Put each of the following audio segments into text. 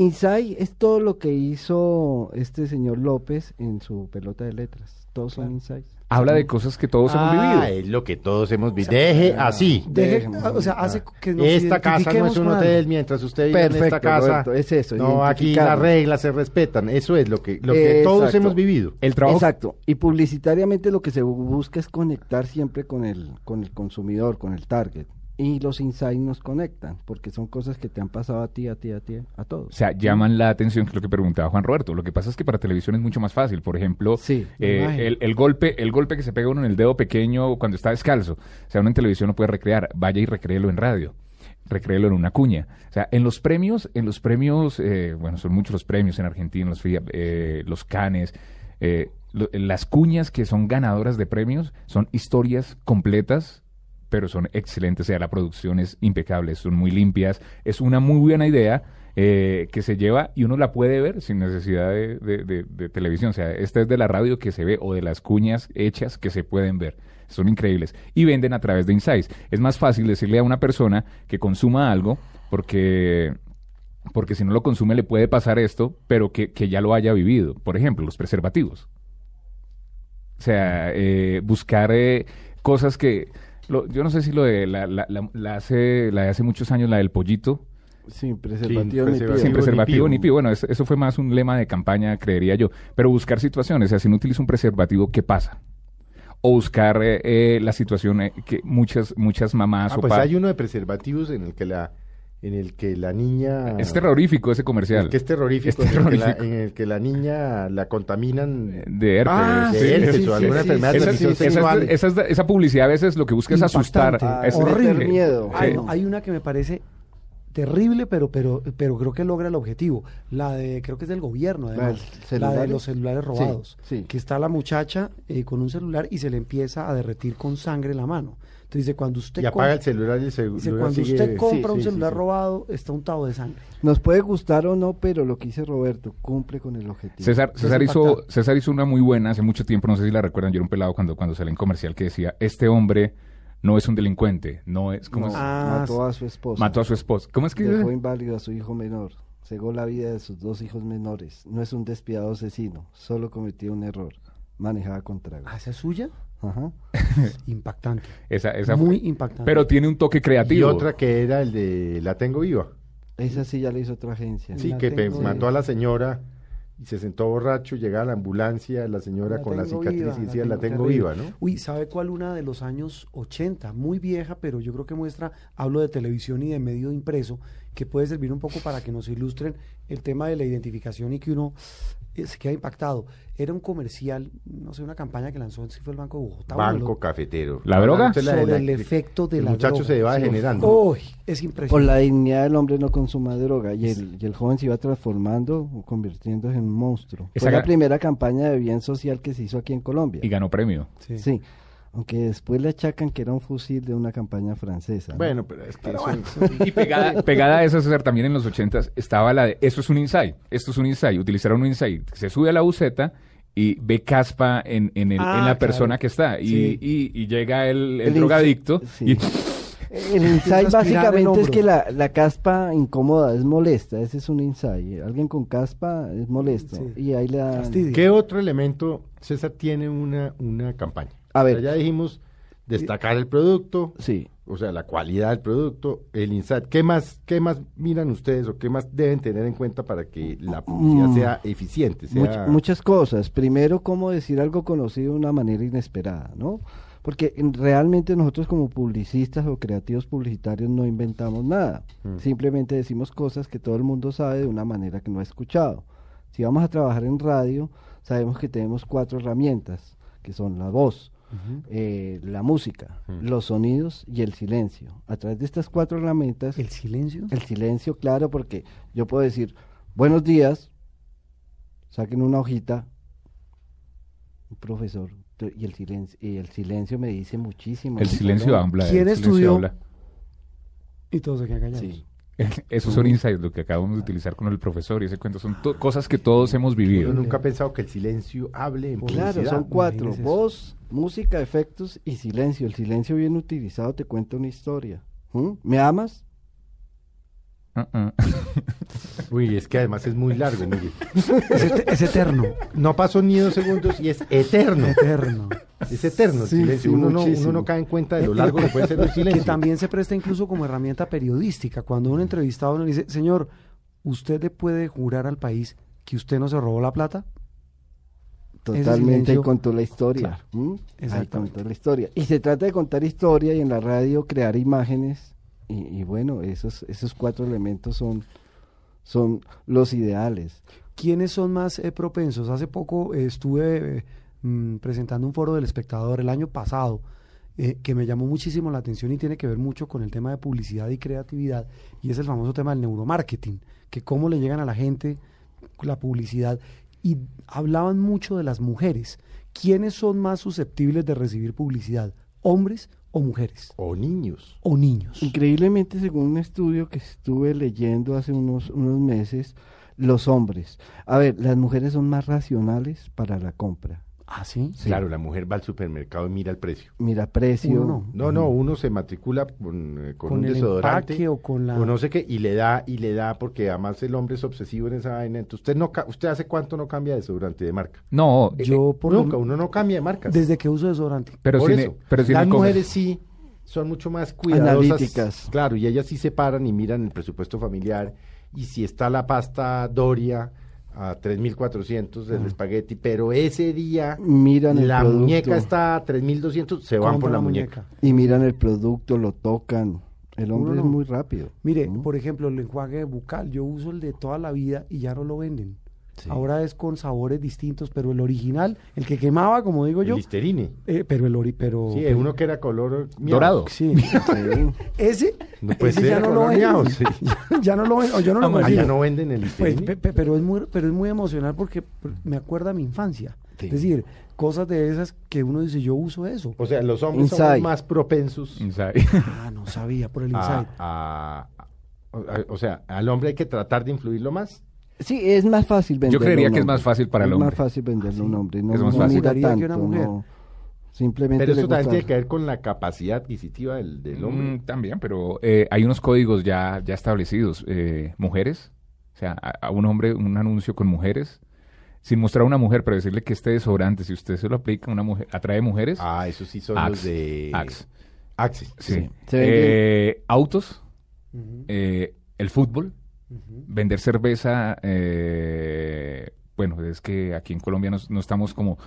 Insight es todo lo que hizo este señor López en su pelota de letras. Todos son insights. Habla de cosas que todos hemos Ah, vivido. es lo que todos hemos vivido. Deje así. Deje- Déjeme, o sea, hace que nos Esta casa no es un hotel mientras usted vive en esta casa. Roberto, es eso, No, aquí las reglas se respetan. Eso es lo que, lo que todos hemos vivido. El trabajo Exacto. Y publicitariamente lo que se busca es conectar siempre con el, con el consumidor, con el target. Y los insights nos conectan, porque son cosas que te han pasado a ti, a ti, a ti, a todos. O sea, llaman la atención, que es lo que preguntaba Juan Roberto. Lo que pasa es que para televisión es mucho más fácil. Por ejemplo, Sí, eh, el, el golpe el golpe que se pega uno en el dedo pequeño cuando está descalzo. O sea, uno en televisión no puede recrear. Vaya y recréelo en radio. Recréelo en una cuña. O sea, en los premios, en los premios, eh, bueno, son muchos los premios en Argentina, los, FIA, eh, los canes. eh, lo- las cuñas que son ganadoras de premios son historias completas pero son excelentes, o sea, la producción es impecable, son muy limpias, es una muy buena idea eh, que se lleva y uno la puede ver sin necesidad de, de- de- de televisión, o sea, esta es de la radio que se ve o de las cuñas hechas que se pueden ver, son increíbles y venden a través de Insights. Es más fácil decirle a una persona que consuma algo porque porque si no lo consume le puede pasar esto, pero que, que ya lo haya vivido. Por ejemplo, los preservativos. O sea, eh, buscar eh, cosas que... lo- yo no sé si lo de la, la, la- la hace, la de hace muchos años, la del pollito, Sin preservativo ni preservativo. sin preservativo ni pivo. Bueno, es- eso fue más un lema de campaña, creería yo. Pero buscar situaciones, o sea, si no utiliza un preservativo, ¿qué pasa? O buscar eh, eh, la situación eh, que muchas muchas mamás Ah, o pues hay uno de preservativos en el que la, en el que la niña Es terrorífico ese comercial. el que es terrorífico, Es en, el que la, terrorífico. en el que la niña la contaminan De herpes. Ah, sí, de herpes sí, o alguna sí, enfermedad sí. de Esa- esa- sexual. esa, esa- esa publicidad a veces lo que busca es asustar. Es- horrible. miedo. Hay, Sí. hay una que me parece terrible, pero, pero, pero creo que logra el objetivo. La de, creo que es del gobierno, ¿La además. La de los celulares Sí, robados. sí. Que está la muchacha eh, con un celular y se le empieza a derretir con sangre la mano. Entonces dice, cuando usted y apaga el celular y el celular dice, cuando sigue- usted compra Sí, un sí, celular sí. robado, está untado de sangre. Nos puede gustar o no, pero lo que dice Roberto cumple con el objetivo. César, César, hizo. César hizo una muy buena hace mucho tiempo, no sé si la recuerdan, yo era un pelado cuando, cuando salió en comercial que decía, este hombre no es un delincuente, no es como... No, Ah, mató a su esposa. Mató a su esposa. ¿Cómo es que Dejó inválido a su hijo menor. Cegó la vida de sus dos hijos menores. No es un despiadado asesino. Solo cometió un error. Manejaba con trago. ¿Ah, esa es suya? Ajá. Impactante. Esa, esa Muy fue- impactante. Pero tiene un toque y creativo. otra que era el de la tengo viva Esa sí ya la hizo otra agencia. sí La que tengo mató viva. a la señora y se sentó borracho llega a la ambulancia la señora La con la tengo cicatriz viva, y la decía la tengo tengo terrible". viva no Uy, ¿sabe cuál una de los años 80? Muy vieja, pero yo creo que muestra, hablo de televisión y de medio impreso, que puede servir un poco para que nos ilustren el tema de la identificación y que uno eh, se queda impactado. Era un comercial, no sé, una campaña que lanzó, si fue el Banco de Bogotá. banco cafetero ¿La droga? La sobre la- el efecto de el la muchacho droga. se va degenerando Uy, es Por impresionante. la dignidad del hombre no consuma droga. Y el, y el joven se iba transformando, o convirtiéndose en un monstruo. Esa Fue la primera campaña de bien social que se hizo aquí en Colombia. Y ganó premio. Sí. Sí. Aunque después le achacan que era un fusil de una campaña francesa. ¿no? bueno pero es que eso- Y pegada, pegada a eso, César, también en los ochentas estaba la de, esto es un insight, esto es un insight, utilizaron un insight, se sube a la buceta y ve caspa en, en, el- Ah, en la persona claro. que está y, Sí. y- y llega el, el El drogadicto insight, y sí. El insight básicamente es que la, la caspa incómoda es molesta, ese es un insight. Alguien con caspa es molesto Sí. y ahí le dan... ¿Qué otro elemento, César, tiene una, una campaña? A ver. O sea, ya dijimos destacar el producto, Sí, o sea, la calidad del producto, el insight. ¿Qué más, qué más miran ustedes o qué más deben tener en cuenta para que la publicidad Mm. sea eficiente? much- muchas cosas. Primero, cómo decir algo conocido de una manera inesperada, ¿no? Porque en- realmente nosotros como publicistas o creativos publicitarios no inventamos nada. Mm. Simplemente decimos cosas que todo el mundo sabe de una manera que no ha escuchado. Si vamos a trabajar en radio, sabemos que tenemos cuatro herramientas, que son la voz, eh, la música, Mm. los sonidos y el silencio. A través de estas cuatro herramientas, ¿El silencio? el silencio, claro, porque yo puedo decir, buenos días, saquen una hojita, un profesor, y el silencio, y el silencio me dice muchísimo. el silencio habla. el ¿Quién silencio estudió? habla. Y todos se quedan callados. Sí. Esos son insights, lo que acabamos de utilizar con el profesor y ese cuento son to- cosas que todos hemos vivido. Yo nunca he pensado que el silencio hable en Claro, publicidad. son cuatro, eso. voz, música, efectos y silencio. El silencio bien utilizado te cuenta una historia. ¿Mm? ¿Me amas? Uh-uh. Uy, es que además es muy largo, Miguel. Es, et- es eterno. No pasó ni dos segundos y es eterno. Eterno. Es eterno el Sí, silencio. sí, uno, no, uno muchísimo. no cae en cuenta de lo largo que puede ser el silencio. Que también se presta incluso como herramienta periodística. Cuando un entrevistado le dice, señor, ¿usted le puede jurar al país que usted no se robó la plata? Totalmente, contó la historia. ¿m? Ahí Exactamente. contó la historia. Y se trata de contar historia y en la radio crear imágenes. Y, y bueno, esos, esos cuatro elementos son, son los ideales. ¿Quiénes son más eh, propensos? Hace poco eh, estuve eh, mm, presentando un foro del espectador el año pasado eh, que me llamó muchísimo la atención y tiene que ver mucho con el tema de publicidad y creatividad y es el famoso tema del neuromarketing, que cómo le llegan a la gente la publicidad y hablaban mucho de las mujeres. ¿Quiénes son más susceptibles de recibir publicidad? ¿Hombres o mujeres? O niños. ¿O niños? Increíblemente, según un estudio que estuve leyendo hace unos, unos meses, los hombres. A ver, las mujeres son más racionales para la compra. ¿Ah, sí? Claro, la mujer va al supermercado y mira el precio. Mira, precio. Uno No, no, uno se matricula con, eh, con, Con un el desodorante empaque o con la- no sé qué y le da y le da porque además el hombre es obsesivo en esa vaina. Entonces, usted no ca- usted hace cuánto no cambia de desodorante de marca? No, eh, Yo por lo- Nunca, uno no cambia de marcas. desde que uso desodorante. pero Por sin, eso, pero sin las mujeres sí son mucho más cuidadosas. Analíticas. Claro, y ellas sí se paran y miran el presupuesto familiar. Y si está la pasta Doria a 3.400 del espagueti, pero ese día Miran la producto. muñeca está a 3.200, se van por la la muñeca. Y miran el producto, lo tocan. El hombre es muy rápido. Mire, por ejemplo, el enjuague bucal, yo uso el de toda la vida y ya no lo venden. Sí. Ahora es con sabores distintos, pero el original, el que quemaba, como digo El yo, Listerine. eh, pero el ori, pero Sí, uno que era color miau. Dorado. sí, ese, No puede ese ser, ya no lo color venden, miau, sí. ya no lo venden, o yo no lo Ah, ya no venden el Pues, Listerine. pe- pe- pero es muy, pero es muy emocional porque me acuerda a mi infancia. Sí. Es decir, cosas de esas que uno dice, yo uso eso. o sea, los hombres Inside. son más propensos Inside. Ah, no sabía por el a, insight. a- a- o sea, al hombre hay que tratar de influirlo más. Sí, es más fácil venderlo. creería a un que es más fácil para el Es hombre. más fácil venderlo a un hombre. No, Es más no fácil. mira Juraría que tanto, una mujer. no. Simplemente Pero eso también tiene que ver con la capacidad adquisitiva del, del hombre. Mm, también, pero eh, hay unos códigos ya, ya establecidos. Eh, mujeres, o sea, a, a un hombre, un anuncio con mujeres, sin mostrar a una mujer, pero decirle que este desodorante, si usted se lo aplica, una mujer, atrae mujeres. Ah, eso sí son Axe. los de... Axe. Axe. sí. Eh, autos, eh, el fútbol, vender cerveza, eh, bueno, es que aquí en Colombia no estamos como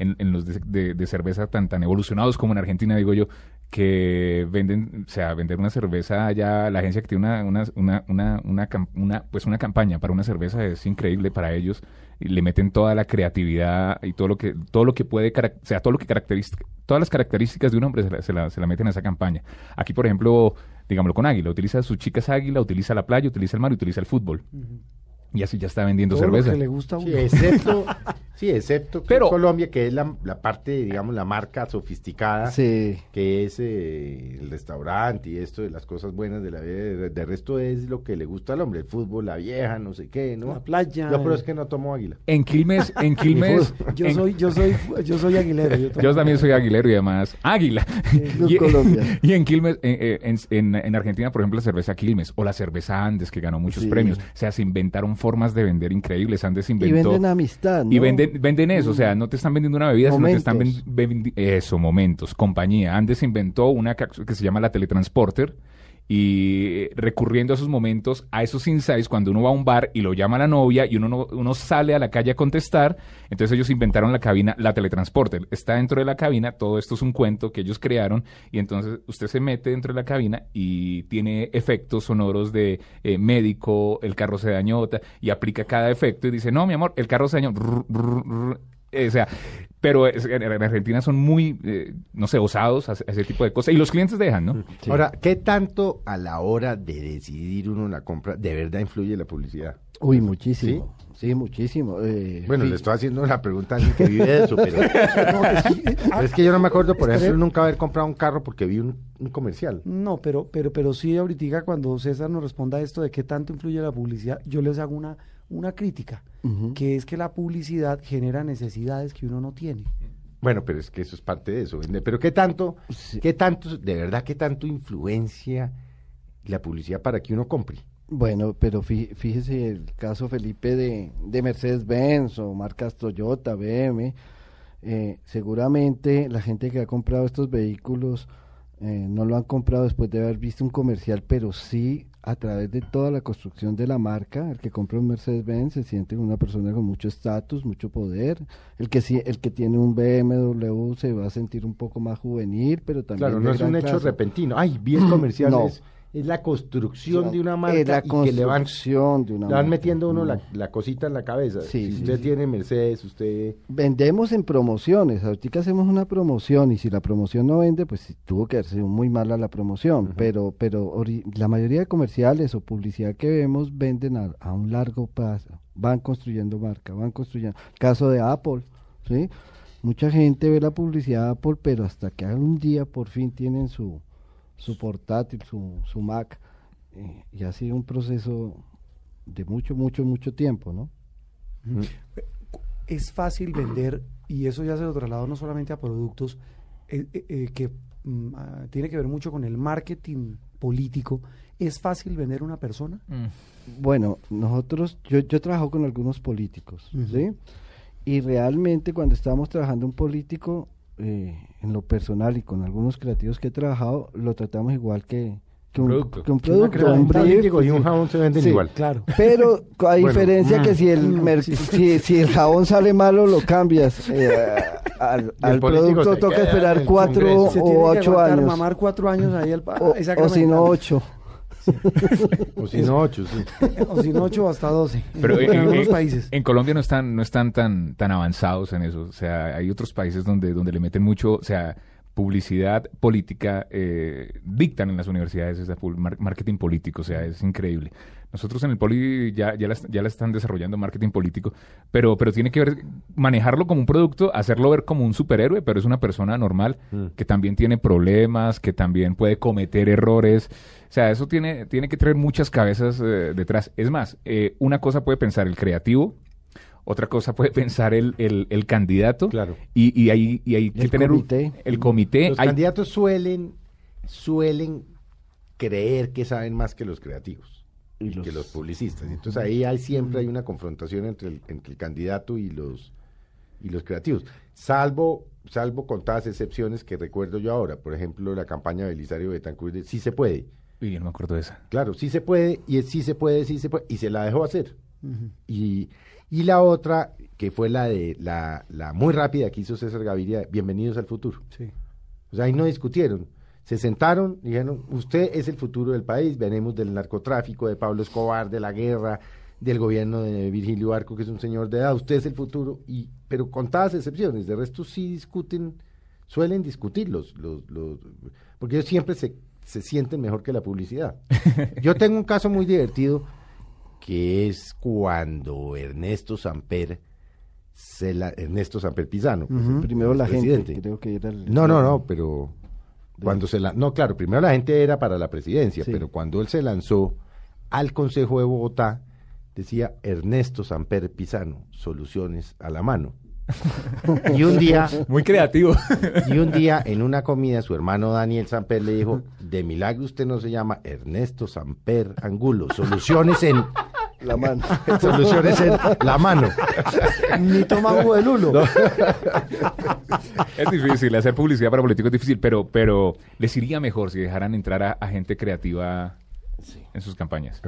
en, en los de, de- de cerveza tan, tan evolucionados como en Argentina, digo yo, que venden, o sea, vender una cerveza allá, la agencia que tiene una, una, una, una, una, pues una campaña para una cerveza es increíble para ellos y le meten toda la creatividad y todo lo que, todo lo que puede, o sea, todo lo que caracteriza, todas las características de un hombre se la, se la, se la meten a esa campaña. Aquí, por ejemplo, digámoslo con Águila, utiliza sus chicas Águila, utiliza la playa, utiliza el mar, y utiliza el fútbol. Y así ya está vendiendo Todo lo cerveza. que le gusta a uno. Sí, excepto, sí, excepto que Pero- Colombia, que es la, la parte, digamos, la marca sofisticada, Sí. que es eh, el restaurante y esto de las cosas buenas de la vida. De, de resto es lo que le gusta al hombre, el fútbol, la vieja, no sé qué, ¿no? La playa. Yo, pero es que no tomo águila. En Quilmes, en Quilmes, Yo en- soy, yo soy, yo soy aguilero. Yo, yo también soy aguilero y además águila. Y, Colombia. y en Quilmes, eh, eh, en, en- en Argentina, por ejemplo, la cerveza Quilmes o la cerveza Andes, que ganó muchos Sí. premios. O sea, se inventaron formas de vender increíbles. Andes Y inventó... venden amistad, ¿no? Y venden, venden eso, o sea, no te están vendiendo una bebida, sino que están Momentos. ven- vendi- eso, momentos, compañía. Andes inventó una que se llama la teletransporter y recurriendo a esos momentos, a esos insights, cuando uno va a un bar y lo llama la novia y uno, no- uno sale a la calle a contestar, entonces ellos inventaron la cabina, la teletransporter. Está dentro de la cabina, todo esto es un cuento que ellos crearon y entonces usted se mete dentro de la cabina y tiene efectos sonoros de eh, médico, el carro se dañó y aplica cada efecto y dice, no, mi amor, el carro se dañó. Eh, o sea, pero es- en en Argentina son muy, eh, no sé, osados a, a ese tipo de cosas y los clientes dejan, ¿no? Sí. Ahora, ¿qué tanto a la hora de decidir uno la compra de verdad influye la publicidad? Uy, muchísimo. Sí, muchísimo. eh, Bueno, sí. le estoy haciendo la pregunta a alguien que vive de eso, pero, No, es que- pero es que yo no me acuerdo, por ejemplo, nunca haber comprado un carro porque vi un, un comercial. No, pero, pero, pero sí, ahorita cuando César nos responda a esto de qué tanto influye la publicidad, yo les hago una, una crítica, Que es que la publicidad genera necesidades que uno no tiene. Bueno, pero es que eso es parte de eso. Pero ¿qué tanto, Sí. qué tanto, de verdad, qué tanto influencia la publicidad para que uno compre? Bueno, pero fí- fíjese el caso Felipe de, de Mercedes-Benz o marcas Toyota, BM. eh, seguramente la gente que ha comprado estos vehículos eh, no lo han comprado después de haber visto un comercial, pero sí a través de toda la construcción de la marca. El que compra un Mercedes-Benz se siente una persona con mucho estatus, mucho poder. El que sí- el que tiene un BMW se va a sentir un poco más juvenil, pero también Claro, no es un hecho repentino. Ay, vi el comercial, No. es, es la construcción de una marca la y que le van, construcción de una le van metiendo uno No. la, la cosita en la cabeza. Sí, si sí, usted tiene Mercedes, usted... Vendemos en promociones, ahorita hacemos una promoción y si la promoción no vende, pues tuvo que haber muy mala la promoción, pero pero la mayoría de comerciales o publicidad que vemos venden a, a un largo plazo, van construyendo marca, van construyendo. Caso de Apple, ¿sí? Mucha gente ve la publicidad de Apple, pero hasta que un día por fin tienen su, su portátil, su, su Mac, eh, y ha sido un proceso de mucho, mucho, mucho tiempo, ¿no? es fácil vender, y eso ya se lo traslado no solamente a productos, eh, eh, eh, que mm, ah, tiene que ver mucho con el marketing político. ¿Es fácil vender una persona? Bueno, nosotros, yo, yo trabajo con algunos políticos. Y realmente cuando estamos trabajando un político, eh, en lo personal y con algunos creativos que he trabajado, lo tratamos igual que, que Un producto. que un producto, un Un y un jabón se venden Sí. igual. Claro. Pero a Bueno, diferencia que si el mm, sí. si, si el jabón sale malo lo cambias eh, al, producto toca esperar cuatro o ocho años mamar cuatro años ahí el pa- o, o si no cremita. O si no, ocho, sí. O si no, ocho hasta doce. Pero en, en, algunos países. en Colombia no están, no están tan, tan avanzados en eso. O sea, hay otros países donde, donde le meten mucho, o sea, publicidad política, eh, dictan en las universidades mar- marketing político, o sea, es increíble. Nosotros en el Poli ya, ya, la, ya la están desarrollando marketing político, pero, pero tiene que ver, manejarlo como un producto, hacerlo ver como un superhéroe, pero es una persona normal Mm. que también tiene problemas, que también puede cometer errores. O sea, eso tiene, tiene que traer muchas cabezas eh, detrás. Es más, eh, una cosa puede pensar el creativo, otra cosa puede pensar el, el, el candidato, Claro. y, y hay, y hay que El tener un- comité. el comité. Los hay- candidatos suelen, suelen creer que saben más que los creativos Y y los- que los publicistas. Entonces ahí hay siempre hay una confrontación entre el, entre el candidato y los y los creativos. Salvo, salvo contadas excepciones que recuerdo yo ahora. Por ejemplo, la campaña de Belisario Betancourt de sí se puede. Uy, yo no me acuerdo de esa. Claro, sí se puede, y es sí se puede, sí se puede, y se la dejó hacer. Y, y la otra, que fue la de la, la muy rápida que hizo César Gaviria, Bienvenidos al futuro. Sí. O sea, ahí no discutieron. Se sentaron y dijeron, usted es el futuro del país, venimos del narcotráfico, de Pablo Escobar, de la guerra, del gobierno de Virgilio Arco, que es un señor de edad, usted es el futuro, y pero con todas excepciones, de resto sí discuten, suelen discutir los, los, los porque ellos siempre se, se sienten mejor que la publicidad. Yo tengo un caso muy divertido, que es cuando Ernesto Samper, se la, Ernesto Samper Pizano, pues, primero la gente presidente. creo que era el No, no, no, pero cuando se la, no, claro, primero la gente era para la presidencia, Sí. pero cuando él se lanzó al Consejo de Bogotá, decía Ernesto Samper Pizano, soluciones a la mano. y un día, Muy creativo. y un día en una comida su hermano Daniel Samper le dijo, de milagro usted no se llama Ernesto Samper Angulo, soluciones en la mano soluciones en la mano. Ni toma jugo de lulo. es difícil, hacer publicidad para políticos es difícil, pero, pero les iría mejor si dejaran entrar a, a gente creativa en sus campañas.